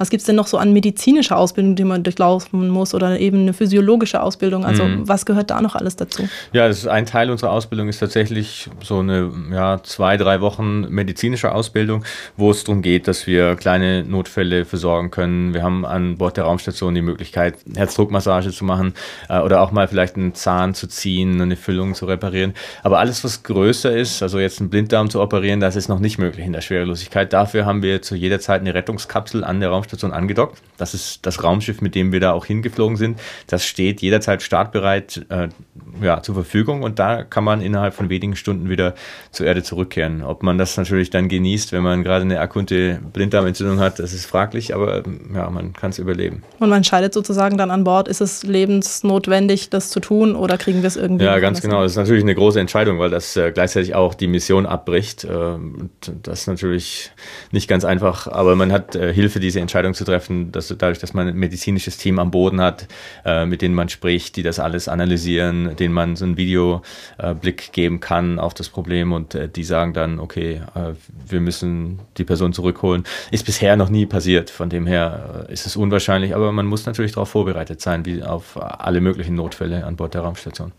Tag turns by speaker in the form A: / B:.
A: Was gibt es denn noch so an medizinischer Ausbildung, die man durchlaufen muss oder eben eine physiologische Ausbildung? Also mhm. was gehört da noch alles dazu?
B: Ja, das ist ein Teil unserer Ausbildung ist tatsächlich so eine ja, zwei, drei Wochen medizinische Ausbildung, wo es darum geht, dass wir kleine Notfälle versorgen können. Wir haben an Bord der Raumstation die Möglichkeit, Herzdruckmassage zu machen äh, oder auch mal vielleicht einen Zahn zu ziehen, eine Füllung zu reparieren. Aber alles, was größer ist, also jetzt einen Blinddarm zu operieren, das ist noch nicht möglich in der Schwerelosigkeit. Dafür haben wir zu jeder Zeit eine Rettungskapsel an der Raumstation angedockt. Das ist das Raumschiff, mit dem wir da auch hingeflogen sind. Das steht jederzeit startbereit äh, ja, zur Verfügung und da kann man innerhalb von wenigen Stunden wieder zur Erde zurückkehren. Ob man das natürlich dann genießt, wenn man gerade eine akute Blinddarmentzündung hat, das ist fraglich, aber ja, man kann es überleben.
A: Und man entscheidet sozusagen dann an Bord, ist es lebensnotwendig, das zu tun oder kriegen wir es irgendwie?
B: Ja, ganz genau. Das ist natürlich eine große Entscheidung, weil das äh, gleichzeitig auch die Mission abbricht. Äh, das ist natürlich nicht ganz einfach, aber man hat äh, Hilfe, diese Entscheidung zu treffen, dass dadurch, dass man ein medizinisches Team am Boden hat, äh, mit denen man spricht, die das alles analysieren, denen man so einen Videoblick geben kann auf das Problem und äh, die sagen dann, okay, äh, wir müssen die Person zurückholen. Ist bisher noch nie passiert, von dem her ist es unwahrscheinlich, aber man muss natürlich darauf vorbereitet sein, wie auf alle möglichen Notfälle an Bord der Raumstation.